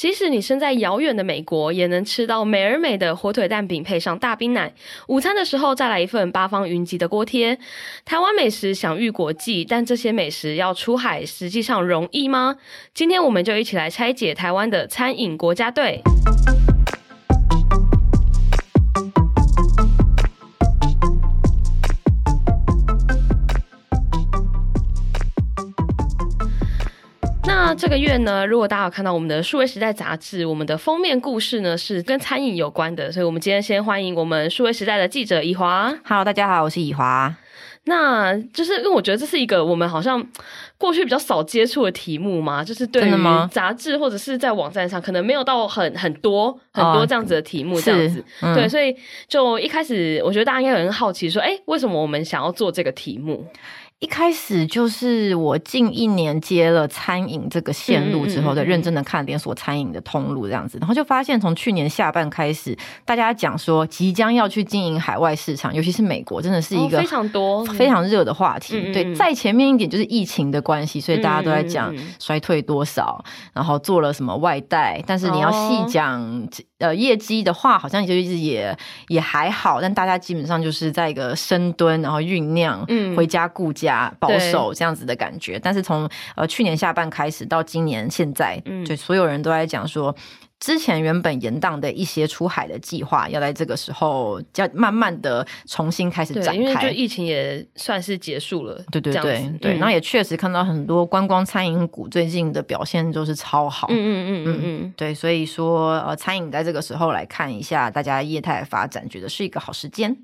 即使你身在遥远的美国，也能吃到美而美的火腿蛋饼，配上大冰奶。午餐的时候再来一份八方云集的锅贴。台湾美食享誉国际，但这些美食要出海，实际上容易吗？今天我们就一起来拆解台湾的餐饮国家队。那这个月呢，如果大家有看到我们的数位时代杂志，我们的封面故事呢是跟餐饮有关的，所以我们今天先欢迎我们数位时代的记者以华。Hello，大家好，我是以华。那就是因为我觉得这是一个我们好像过去比较少接触的题目嘛，就是对于杂志或者是在网站上可能没有到很很多很多这样子的题目这样子，嗯、对，所以就一开始我觉得大家应该有很好奇说，哎，为什么我们想要做这个题目？一开始就是我近一年接了餐饮这个线路之后，再认真的看连锁餐饮的通路这样子，然后就发现从去年下半开始，大家讲说即将要去经营海外市场，尤其是美国，真的是一个非常多非常热的话题。对，在前面一点就是疫情的关系，所以大家都在讲衰退多少，然后做了什么外带，但是你要细讲。呃，业绩的话，好像就是也也还好，但大家基本上就是在一个深蹲，然后酝酿，嗯，回家顾家，保守这样子的感觉。但是从呃去年下半开始到今年现在，嗯，就所有人都在讲说。之前原本延宕的一些出海的计划，要在这个时候要慢慢的重新开始展开，因为就疫情也算是结束了。对对对对，对，然后也确实看到很多观光餐饮股最近的表现都是超好。嗯嗯嗯嗯嗯，对，所以说呃，餐饮在这个时候来看一下大家业态的发展，觉得是一个好时间。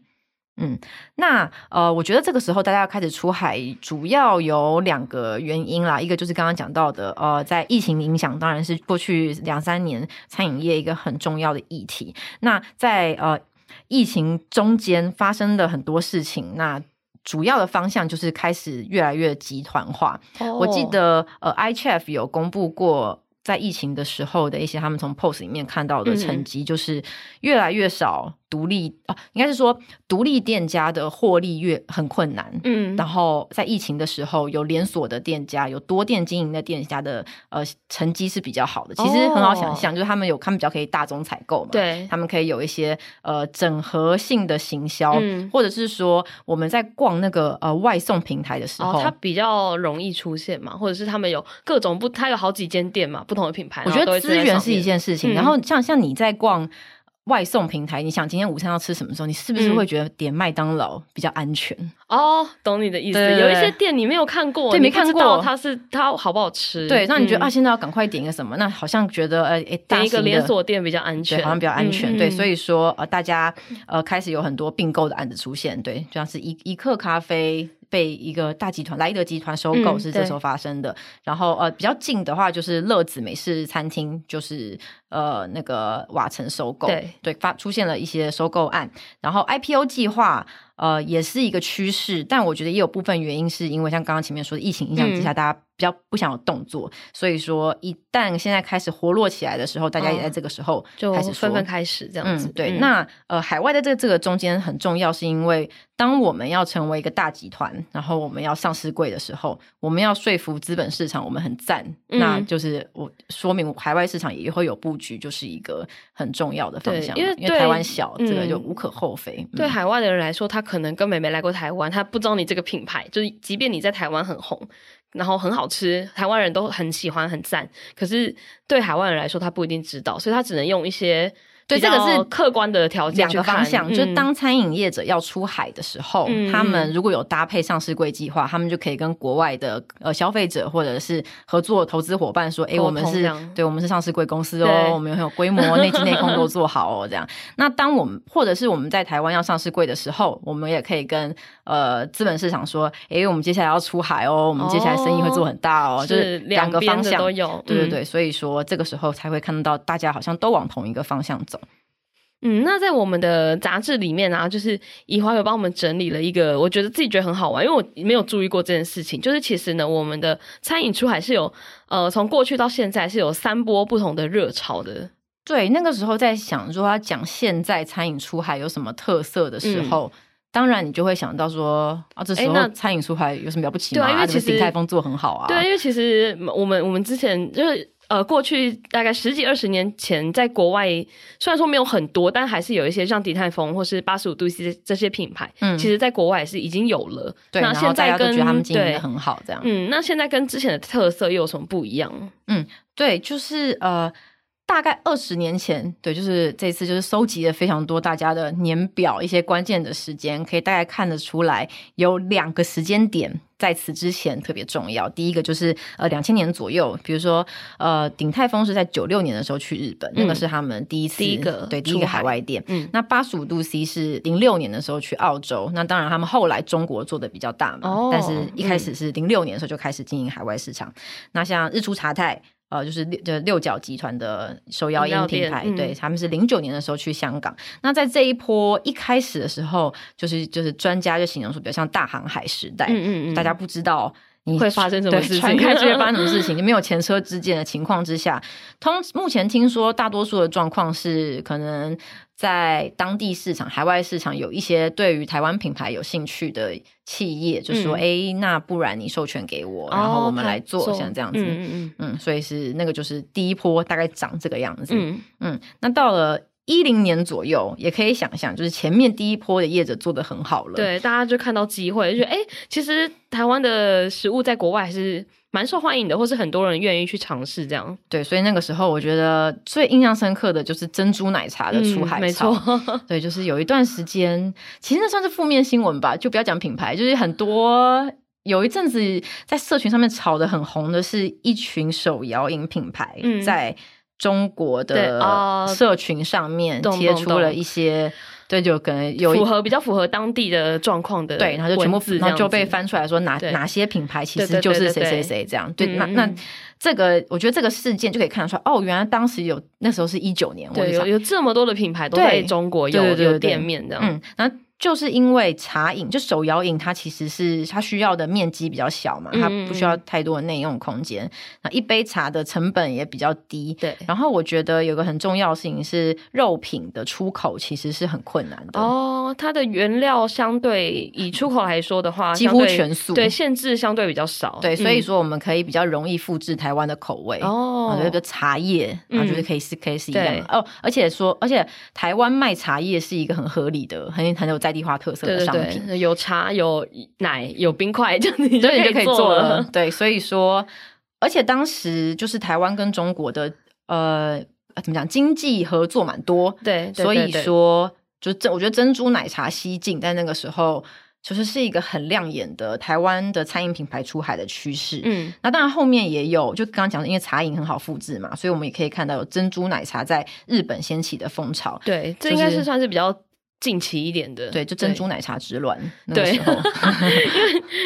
嗯，那呃，我觉得这个时候大家要开始出海，主要有两个原因啦。一个就是刚刚讲到的，呃，在疫情影响，当然是过去两三年餐饮业一个很重要的议题。那在呃疫情中间发生的很多事情，那主要的方向就是开始越来越集团化。Oh. 我记得呃，iChef 有公布过。在疫情的时候的一些他们从 POS 里面看到的成绩，就是越来越少独立啊，应该是说独立店家的获利越很困难。嗯，然后在疫情的时候，有连锁的店家，有多店经营的店家的呃成绩是比较好的。其实很好想象，就是他们有他们比较可以大宗采购嘛，对，他们可以有一些呃整合性的行销，或者是说我们在逛那个呃外送平台的时候，它比较容易出现嘛，或者是他们有各种不，它有好几间店嘛，不。不同的品牌，我觉得资源是一件事情。然后像像你在逛外送平台，你想今天午餐要吃什么时候，你是不是会觉得点麦当劳比较安全？哦，懂你的意思。有一些店你没有看过，对，没看过，它是它好不好吃？对，那你觉得啊，现在要赶快点一个什么？那好像觉得呃，点一个连锁店比较安全，好像比较安全。对，所以说呃，大家呃开始有很多并购的案子出现。对，就像是一一克咖啡。被一个大集团莱德集团收购是这时候发生的，嗯、然后呃比较近的话就是乐子美式餐厅，就是呃那个瓦城收购，对。对发出现了一些收购案，然后 IPO 计划。呃，也是一个趋势，但我觉得也有部分原因是因为像刚刚前面说的疫情影响之下，嗯、大家比较不想有动作，所以说一旦现在开始活络起来的时候，大家也在这个时候开始纷纷开始这样子。嗯、对，嗯、那呃，海外的这个这个中间很重要，是因为当我们要成为一个大集团，然后我们要上市柜的时候，我们要说服资本市场我们很赞，嗯、那就是我说明海外市场也会有布局，就是一个很重要的方向。因为因为台湾小，嗯、这个就无可厚非。对海外的人来说，他。可能根本没来过台湾，他不知道你这个品牌，就是即便你在台湾很红，然后很好吃，台湾人都很喜欢很赞，可是对海外人来说，他不一定知道，所以他只能用一些。对，这个是客观的条件，两个方向。就是当餐饮业者要出海的时候，嗯、他们如果有搭配上市柜计划，他们就可以跟国外的呃消费者或者是合作投资伙伴说：“哎，我们是对，我们是上市柜公司哦，我们很有规模，内机内控都做好哦。”这样。那当我们或者是我们在台湾要上市柜的时候，我们也可以跟呃资本市场说：“哎，我们接下来要出海哦，我们接下来生意会做很大哦。”就是两个方向都有。对对对，所以说这个时候才会看到大家好像都往同一个方向走。嗯，那在我们的杂志里面啊，就是以华有帮我们整理了一个，我觉得自己觉得很好玩，因为我没有注意过这件事情。就是其实呢，我们的餐饮出海是有呃，从过去到现在是有三波不同的热潮的。对，那个时候在想说要讲现在餐饮出海有什么特色的时候，嗯、当然你就会想到说啊，这时候餐饮出海有什么了不起吗？对啊，因为其实鼎泰丰做很好啊。对，因为其实我们我们之前就是。呃，过去大概十几二十年前，在国外虽然说没有很多，但还是有一些像鼎泰丰或是八十五度 C 这些品牌，嗯，其实在国外是已经有了。对，那现在跟觉得他们经营的很好，这样。嗯，那现在跟之前的特色又有什么不一样？嗯，对，就是呃。大概二十年前，对，就是这次就是收集了非常多大家的年表，一些关键的时间，可以大概看得出来，有两个时间点在此之前特别重要。第一个就是呃两千年左右，比如说呃鼎泰丰是在九六年的时候去日本，嗯、那个是他们第一次第一个对第一个海外店。嗯，那八十五度 C 是零六年的时候去澳洲，那当然他们后来中国做的比较大嘛，哦、但是一开始是零六年的时候就开始经营海外市场。嗯、那像日出茶太。呃，就是六就六角集团的手摇饮品牌，嗯、对，他们是零九年的时候去香港。那在这一波一开始的时候，就是就是专家就形容说，比较像大航海时代，嗯嗯嗯，大家不知道你会发生什么事情，传开就会发生什么事 情，你没有前车之鉴的情况之下，通目前听说大多数的状况是可能。在当地市场、海外市场有一些对于台湾品牌有兴趣的企业，就说：“哎、嗯，那不然你授权给我，然后我们来做，像这样子。”嗯嗯嗯，所以是那个就是第一波大概长这个样子。嗯嗯，那到了一零年左右，也可以想象，就是前面第一波的业者做得很好了，对，大家就看到机会，就觉得哎，其实台湾的食物在国外还是。蛮受欢迎的，或是很多人愿意去尝试这样。对，所以那个时候我觉得最印象深刻的就是珍珠奶茶的出海潮。嗯、没错，对，就是有一段时间，其实那算是负面新闻吧，就不要讲品牌，就是很多有一阵子在社群上面炒得很红的是一群手摇饮品牌在中国的社群上面贴出了一些。对，就可能有符合比较符合当地的状况的，对，然后就全部然后就被翻出来说哪哪些品牌其实就是谁谁谁这样，对，那那这个我觉得这个事件就可以看得出来，哦，原来当时有那时候是一九年，对，有有这么多的品牌都在中国有有店面这样，嗯，那。就是因为茶饮，就手摇饮，它其实是它需要的面积比较小嘛，它不需要太多的内用空间。那、嗯、一杯茶的成本也比较低。对。然后我觉得有个很重要的事情是，肉品的出口其实是很困难的。哦，它的原料相对以出口来说的话，几乎全素。对，限制相对比较少。对，所以说我们可以比较容易复制台湾的口味。哦。那个茶叶，我觉得可以是可以是一样的。哦，而且说，而且台湾卖茶叶是一个很合理的，很很有。在地化特色的商品，对对对，有茶、有奶、有冰块，这样你就可以做了。对，所以说，而且当时就是台湾跟中国的呃，怎么讲，经济合作蛮多。对，对，所以说，就珍，我觉得珍珠奶茶西进，在那个时候，其实是一个很亮眼的台湾的餐饮品牌出海的趋势。嗯，那当然后面也有，就刚刚讲的，因为茶饮很好复制嘛，所以我们也可以看到有珍珠奶茶在日本掀起的风潮。对，这应该是算是比较。近期一点的，对，就珍珠奶茶之乱对 因为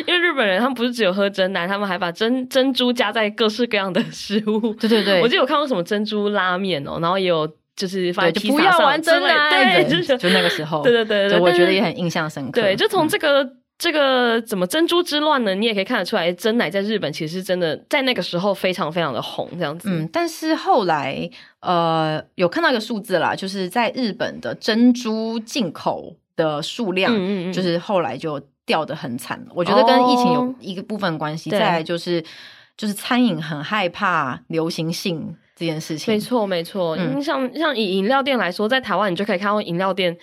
因为日本人他们不是只有喝珍奶，他们还把珍珍珠加在各式各样的食物。对对对，我记得有看过什么珍珠拉面哦，然后也有就是发就不要玩珍奶，对，就就那个时候，对对对对，我觉得也很印象深刻。对，就从这个。嗯这个怎么珍珠之乱呢？你也可以看得出来，真奶在日本其实真的在那个时候非常非常的红，这样子。嗯，但是后来呃有看到一个数字啦，就是在日本的珍珠进口的数量，嗯嗯嗯，就是后来就掉的很惨。我觉得跟疫情有一个部分关系。哦、再来就是就是餐饮很害怕流行性这件事情。没错没错，嗯、像像以饮料店来说，在台湾你就可以看到饮料店。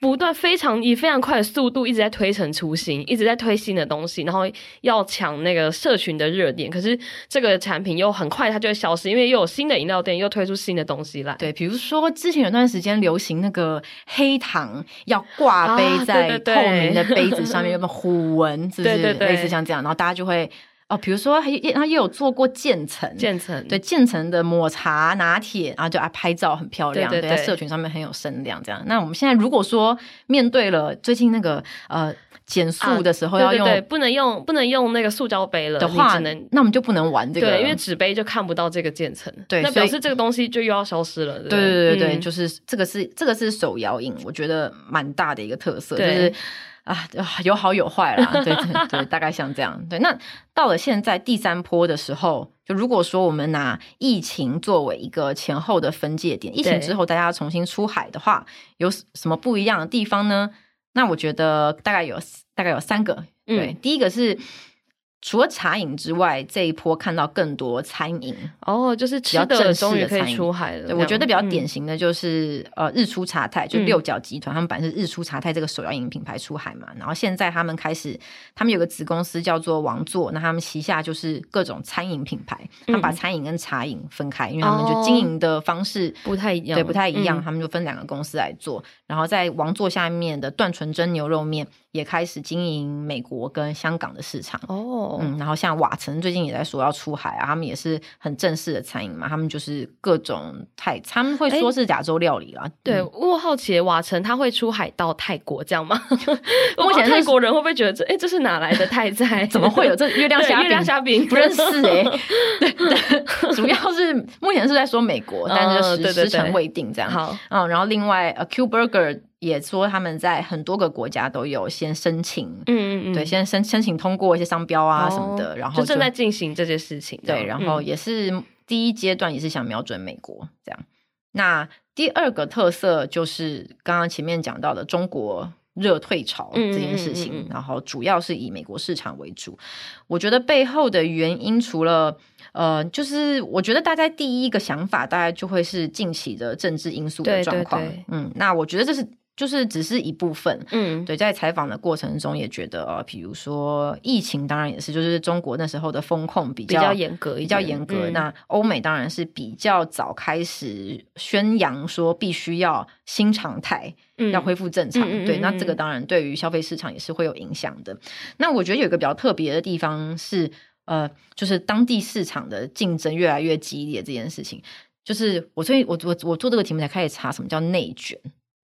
不断非常以非常快的速度一直在推陈出新，一直在推新的东西，然后要抢那个社群的热点。可是这个产品又很快它就会消失，因为又有新的饮料店又推出新的东西来。对，比如说之前有段时间流行那个黑糖要挂杯在透明的杯子上面，有个虎纹，是不是类似像这样？然后大家就会。哦，比如说，还有他又有做过渐层，渐层对渐层的抹茶拿铁，然后就啊拍照很漂亮，对，在社群上面很有声量，这样。那我们现在如果说面对了最近那个呃减速的时候要用，啊、对不能用不能用那个塑胶杯了的话，只能那我们就不能玩这个，对，因为纸杯就看不到这个渐层，对，那表示这个东西就又要消失了。对对对对就是这个是这个是手摇饮，我觉得蛮大的一个特色，对就是。啊，有好有坏啦，对对对，大概像这样。对，那到了现在第三波的时候，就如果说我们拿疫情作为一个前后的分界点，疫情之后大家重新出海的话，有什么不一样的地方呢？那我觉得大概有大概有三个。对，嗯、第一个是除了茶饮之外，这一波看到更多餐饮哦，就是吃的终于可以出海了。对，我觉得比较典型的就是、嗯、呃日出茶太，就六角集团、嗯，他们本来是日出茶太这个手摇饮品牌出海嘛，然后现在他们开始，他们有个子公司叫做王座，那他们旗下就是各种餐饮品牌，他们把餐饮跟茶饮分开、嗯，因为他们就经营的方式不太一样，对，不太一样，他们就分两个公司来做。然后在王座下面的段纯真牛肉面也开始经营美国跟香港的市场哦，嗯，然后像瓦城最近也在说要出海啊，他们也是很正式的餐饮嘛，他们就是各种泰，他们会说是亚洲料理啦。欸、对，我好奇瓦城他会出海到泰国这样吗？目前泰国人会不会觉得这哎、欸、这是哪来的泰 菜？怎么会有这月亮虾饼？月亮虾饼不认识哎、欸，对对，主要是目前是在说美国，但是时时程未定这样。好，嗯，然后另外呃 Q Burger。也说他们在很多个国家都有先申请，嗯嗯嗯，对，先申申请通过一些商标啊什么的，哦、然后就，就正在进行这些事情。对，然后也是第一阶段也是想瞄准美国这样。那第二个特色就是刚刚前面讲到的中国热退潮这件事情，嗯嗯嗯嗯，然后主要是以美国市场为主。我觉得背后的原因除了呃，就是我觉得大家第一个想法大概就会是近期的政治因素的状况。对对对，嗯，那我觉得这是。就是只是一部分，嗯，对，在采访的过程中也觉得，呃，比如说疫情，当然也是，就是中国那时候的风控比较严格，比较严格。那欧美当然是比较早开始宣扬说必须要新常态，嗯，要恢复正常。嗯，对，那这个当然对于消费市场也是会有影响的。那我觉得有一个比较特别的地方是，呃，就是当地市场的竞争越来越激烈这件事情。就是我所以我我我做这个题目才开始查什么叫内卷。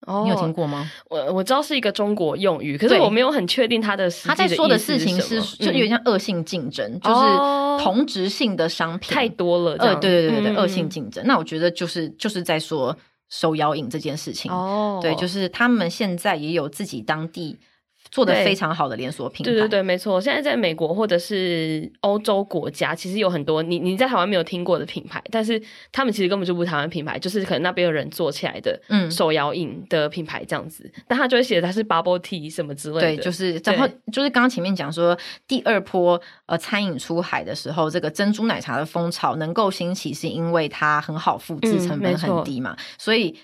哦，你有听过吗？我我知道是一个中国用语，可是我没有很确定它的。他在说的事情是，就有点像恶性竞争，嗯，就是同质性的商品太多了。呃，对对对对对，恶性竞争。那我觉得就是就是在说手摇饮这件事情。哦，对，就是他们现在也有自己当地。做的非常好的连锁品牌，对对对，没错。现在在美国或者是欧洲国家，其实有很多你你在台湾没有听过的品牌，但是他们其实根本就不是台湾品牌，就是可能那边有人做起来的，嗯，手摇饮的品牌这样子。嗯、但他就会写它是 bubble tea 什么之类的，对，就是然后就是刚刚前面讲说第二波呃餐饮出海的时候，这个珍珠奶茶的风潮能够兴起，是因为它很好复制，成本很低嘛，嗯、所以。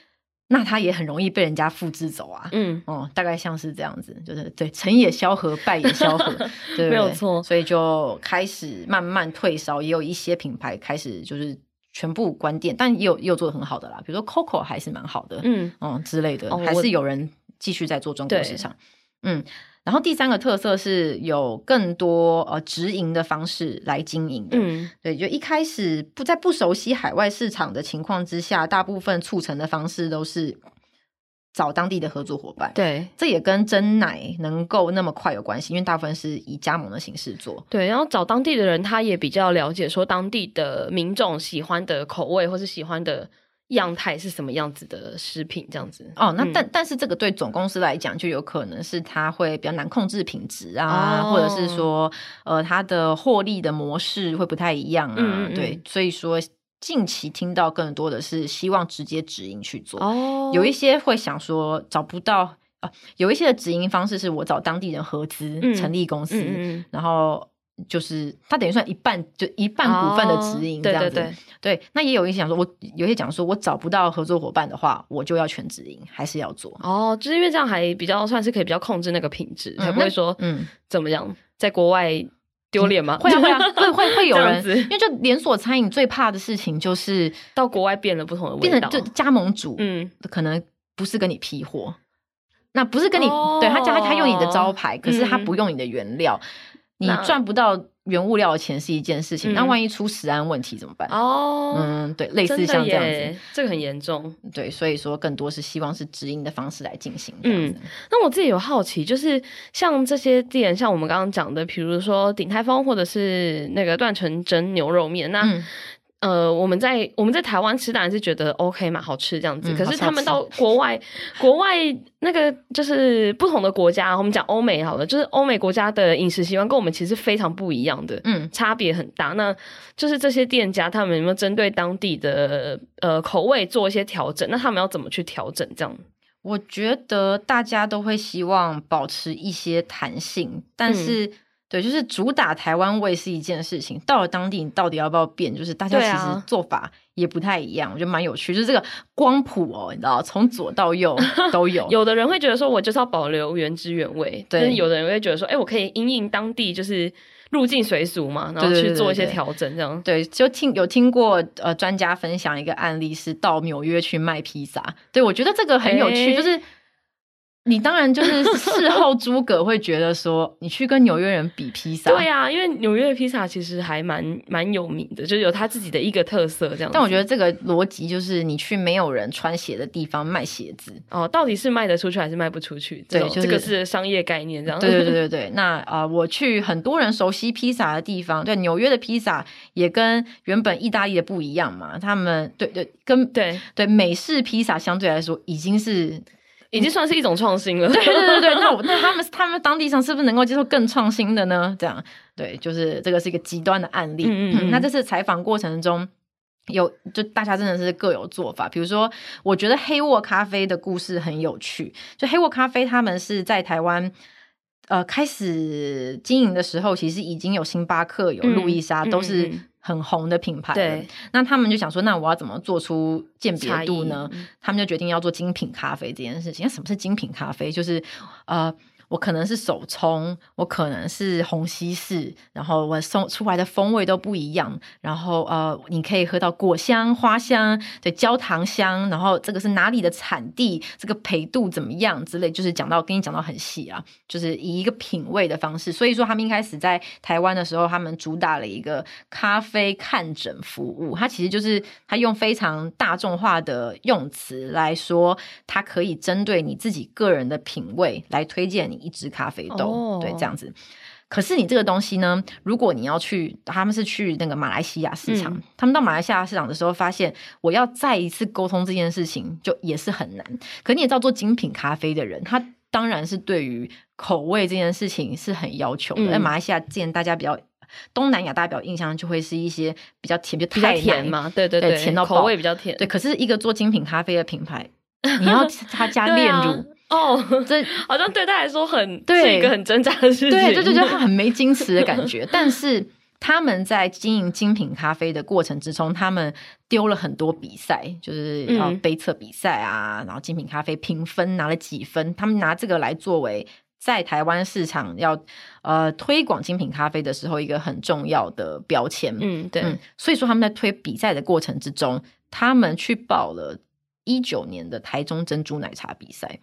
那它也很容易被人家复制走啊，嗯，哦、嗯，大概像是这样子，就是对，成也萧何，败也萧何，对，没有错，所以就开始慢慢退烧，也有一些品牌开始就是全部关店，但也有也有做的很好的啦，比如说 Coco 还是蛮好的，嗯。嗯之类的，哦、还是有人继续在做中国市场，嗯。然后第三个特色是有更多呃直营的方式来经营的，嗯，对，就一开始不在不熟悉海外市场的情况之下，大部分促成的方式都是找当地的合作伙伴，对，这也跟真奶能够那么快有关系，因为大部分是以加盟的形式做，对，然后找当地的人，他也比较了解说当地的民众喜欢的口味或是喜欢的。样态是什么样子的食品这样子哦，那但、嗯、但是这个对总公司来讲就有可能是它会比较难控制品质啊、哦，或者是说呃它的获利的模式会不太一样啊，嗯、对，所以说近期听到更多的是希望直接直营去做。哦，有一些会想说找不到啊，有一些的直营方式是我找当地人合资、嗯、成立公司，然后。就是他等于算一半，就一半股份的直营这样子。哦、对对对，对，那也有一些讲说，我有些讲说我找不到合作伙伴的话，我就要全直营，还是要做。哦，就是因为这样还比较算是可以比较控制那个品质，才、嗯、不会说嗯怎么样，在国外丢脸吗？会啊会啊，会会会有人，因为就连锁餐饮最怕的事情就是到国外变了不同的味道，变成就加盟主嗯可能不是跟你批货，那不是跟你、哦、对他加他用你的招牌，可是他不用你的原料。嗯你赚不到原物料的钱是一件事情，那、嗯、万一出食安问题怎么办？哦，嗯，对，类似像这样子，这个很严重。对，所以说更多是希望是直营的方式来进行。嗯，那我自己有好奇，就是像这些店，像我们刚刚讲的，比如说鼎泰丰或者是那个段成真牛肉面，那。嗯呃，我们在我们在台湾吃当然是觉得 OK 嘛，好吃这样子。嗯、可是他们到国外，国外那个就是不同的国家，我们讲欧美好了，就是欧美国家的饮食习惯跟我们其实非常不一样的，嗯，差别很大。那就是这些店家他们有没有针对当地的呃口味做一些调整？那他们要怎么去调整？这样，我觉得大家都会希望保持一些弹性，但是对，就是主打台湾味是一件事情，到了当地你到底要不要变？就是大家其实做法也不太一样，啊、我觉得蛮有趣。就是这个光谱哦，你知道，从左到右 都有。有的人会觉得说，我就是要保留原汁原味，对；但是有的人会觉得说，哎，我可以因应当地就是入境随俗嘛，然后去做一些调整，这样。对，就听有听过呃专家分享一个案例，是到纽约去卖披萨。对，我觉得这个很有趣，就是。你当然就是事后诸葛会觉得说，你去跟纽约人比披萨，对呀、啊，因为纽约的披萨其实还蛮蛮有名的，就是有他自己的一个特色这样。但我觉得这个逻辑就是，你去没有人穿鞋的地方卖鞋子哦，到底是卖得出去还是卖不出去？对，就是、这个是商业概念这样。对对对对对。那啊、呃，我去很多人熟悉披萨的地方，对，纽约的披萨也跟原本意大利的不一样嘛。他们对对跟对对美式披萨相对来说已经是。已经算是一种创新了。对对对对，那我那他们他们当地上是不是能够接受更创新的呢？这样对，就是这个是一个极端的案例。嗯，嗯，嗯，那这次采访过程中有就大家真的是各有做法。比如说，我觉得黑沃咖啡的故事很有趣。就黑沃咖啡他们是在台湾呃开始经营的时候，其实已经有星巴克、有路易莎，嗯、都是。很红的品牌，对，那他们就想说，那我要怎么做出鉴别度呢？他们就决定要做精品咖啡这件事情。那什么是精品咖啡？就是呃。我可能是手冲，我可能是虹吸式，然后我送出来的风味都不一样。然后呃，你可以喝到果香、花香、对焦糖香，然后这个是哪里的产地，这个焙度怎么样之类，就是讲到跟你讲到很细啊，就是以一个品味的方式。所以说他们一开始在台湾的时候，他们主打了一个咖啡看诊服务，它其实就是他用非常大众化的用词来说，它可以针对你自己个人的品味来推荐你。一支咖啡豆，oh. 对，这样子。可是你这个东西呢，如果你要去，他们是去那个马来西亚市场，嗯、他们到马来西亚市场的时候，发现我要再一次沟通这件事情，就也是很难。可你也知道，做精品咖啡的人，他当然是对于口味这件事情是很要求的。在、嗯、马来西亚，既然大家比较东南亚，大家比较印象就会是一些比较甜，就太甜嘛，对对对，对甜到口味比较甜。对，可是一个做精品咖啡的品牌，你要他加炼乳。哦，这 好像对他来说很对是一个很挣扎的事情，对，就就觉得他很没矜持的感觉。但是他们在经营精品咖啡的过程之中，他们丢了很多比赛，就是要杯测比赛啊，嗯、然后精品咖啡评分拿了几分，他们拿这个来作为在台湾市场要呃推广精品咖啡的时候一个很重要的标签。嗯，对嗯，所以说他们在推比赛的过程之中，他们去报了一九年的台中珍珠奶茶比赛。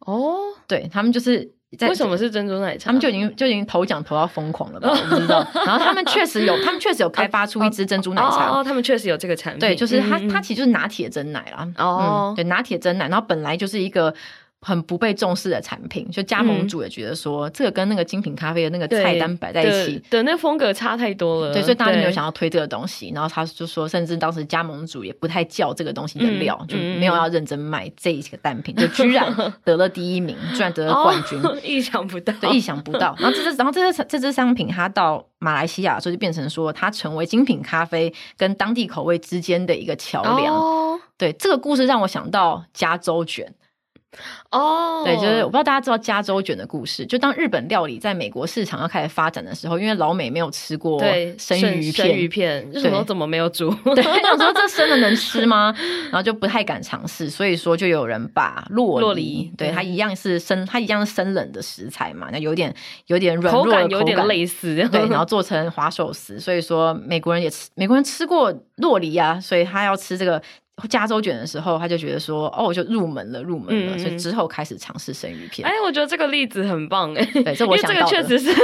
哦，对他们就是在为什么是珍珠奶茶？他们就已经就已经投奖投到疯狂了吧？我不知道。然后他们确实有，他们确实有开发出一支珍珠奶茶。哦，他们确实有这个产品。对，就是它，它其实就是拿铁真奶啦。哦，对，拿铁真奶，然后本来就是一个。很不被重视的产品，就加盟主也觉得说，嗯、这个跟那个精品咖啡的那个菜单摆在一起的那个风格差太多了。对，所以大家没有想要推这个东西。然后他就说，甚至当时加盟主也不太叫这个东西的料，嗯、就没有要认真卖这一个单品，嗯、就居然 得了第一名，居然得了冠军，哦、意想不到，对，意想不到。然后这支，然后这支这支商品，它到马来西亚的时候就变成说，它成为精品咖啡跟当地口味之间的一个桥梁。哦、对，这个故事让我想到加州卷。哦，oh, 对，就是我不知道大家知道加州卷的故事。就当日本料理在美国市场要开始发展的时候，因为老美没有吃过生鱼片，生鱼片，就说怎么没有煮？对，想说这生的能吃吗？然后就不太敢尝试。所以说，就有人把洛梨，对，它一样是生，它一样是生冷的食材嘛，那有点有点软弱的口感，有点类似，对，然后做成滑寿司。所以说，美国人也吃，美国人吃过洛梨啊，所以他要吃这个。加州卷的时候，他就觉得说：“哦，我就入门了，入门了。嗯”所以之后开始尝试生鱼片。哎，我觉得这个例子很棒哎，对，这我想到这个确实是，这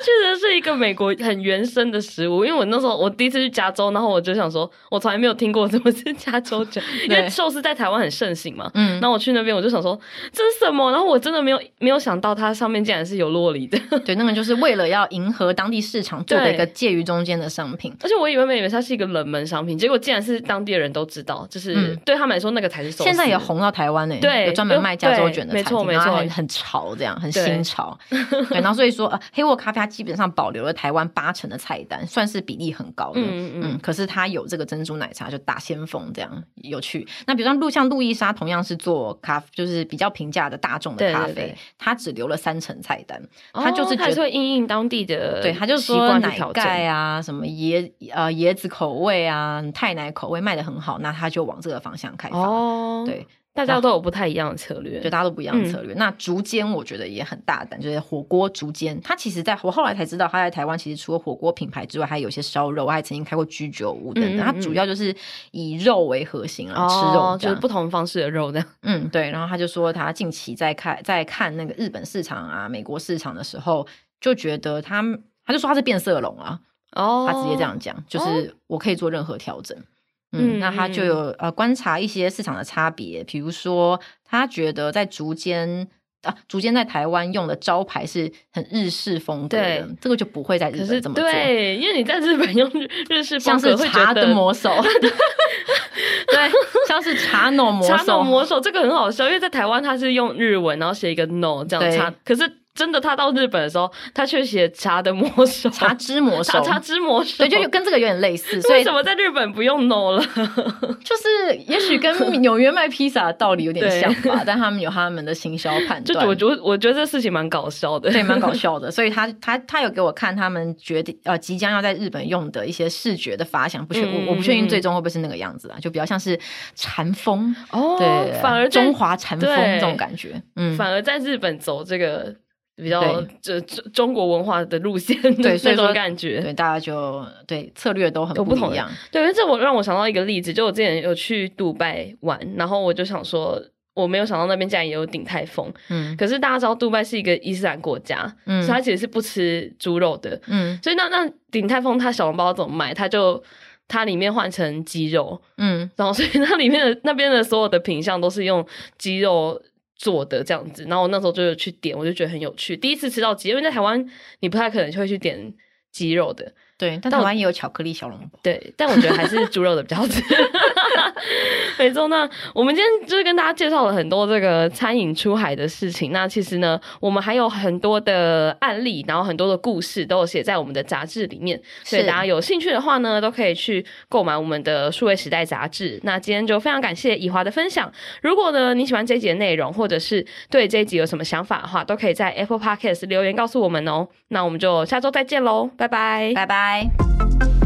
确实是一个美国很原生的食物。因为我那时候我第一次去加州，然后我就想说，我从来没有听过什么是加州卷，因为寿司在台湾很盛行嘛。嗯，然后我去那边，我就想说这是什么？然后我真的没有没有想到它上面竟然是有洛梨的。对，那个就是为了要迎合当地市场做的一个介于中间的商品。而且我以为以为它是一个冷门商品，结果竟然是当地的人都知道。就是对他们来说，那个才是。现在也红到台湾呢，对，有专门卖加州卷的餐厅，没错没错，很潮，这样很新潮。对，然后所以说，呃，黑沃咖啡它基本上保留了台湾八成的菜单，算是比例很高的。嗯。可是它有这个珍珠奶茶，就打先锋这样有趣。那比如说路像路易莎，同样是做咖，就是比较平价的大众的咖啡，它只留了三成菜单。哦、它就是觉得会因应当地的，对，它就说奶盖啊，什么椰呃椰子口味啊，太奶口味卖得很好，那他就往这个方向开发。哦，对。大家都有不太一样的策略，对，大家都不一样的策略。嗯、那竹间我觉得也很大胆，就是火锅竹间，他其实在我后来才知道，他在台湾其实除了火锅品牌之外，还有些烧肉，我还曾经开过居酒屋等等。嗯嗯嗯，它主要就是以肉为核心啊，哦、吃肉就是不同方式的肉这样。嗯，对。然后他就说，他近期在看在看那个日本市场啊、美国市场的时候，就觉得他他就说他是变色龙啊，哦，他直接这样讲，就是我可以做任何调整。嗯，那他就有呃观察一些市场的差别，比如说他觉得在竹间啊，竹间在台湾用的招牌是很日式风格的，对这个就不会在日本这么做。对，因为你在日本用日式风格，像是茶的魔手，对，像是茶の 魔手，魔手这个很好笑，因为在台湾他是用日文，然后写一个 no 这样茶，可是。真的，他到日本的时候，他却写茶的魔手，茶之魔手，茶之魔手，对，就跟这个有点类似。所以为什么在日本不用 no 了？就是也许跟纽约卖披萨的道理有点像吧，但他们有他们的行销判断。就我觉得，我觉得这事情蛮搞笑的，对，蛮搞笑的。所以他他他有给我看他们决定呃即将要在日本用的一些视觉的发想，不确、嗯、我我不确定最终会不会是那个样子啊，就比较像是禅风哦，对，反而中华禅风这种感觉，嗯，反而在日本走这个。比较这中中国文化的路线，对，这种感觉，对，大家就对策略都很不一样。对，这我让我想到一个例子，就我之前有去杜拜玩，然后我就想说，我没有想到那边竟然也有鼎泰丰。嗯，可是大家知道杜拜是一个伊斯兰国家，嗯，所以它其实是不吃猪肉的，嗯，所以那那鼎泰丰它小笼包怎么卖？它就它里面换成鸡肉，嗯，然后所以那里面的那边的所有的品相都是用鸡肉。做的这样子，然后我那时候就去点，我就觉得很有趣。第一次吃到鸡，因为在台湾你不太可能就会去点鸡肉的。对，但台湾也有巧克力小笼包。对，但我觉得还是猪肉的比较好吃。没错，那我们今天就是跟大家介绍了很多这个餐饮出海的事情。那其实呢，我们还有很多的案例，然后很多的故事都有写在我们的杂志里面。是所以大家有兴趣的话呢，都可以去购买我们的数位时代杂志。那今天就非常感谢以华的分享。如果呢你喜欢这一集的内容，或者是对这一集有什么想法的话，都可以在 Apple Podcast 留言告诉我们哦。那我们就下周再见喽，拜拜拜，拜拜。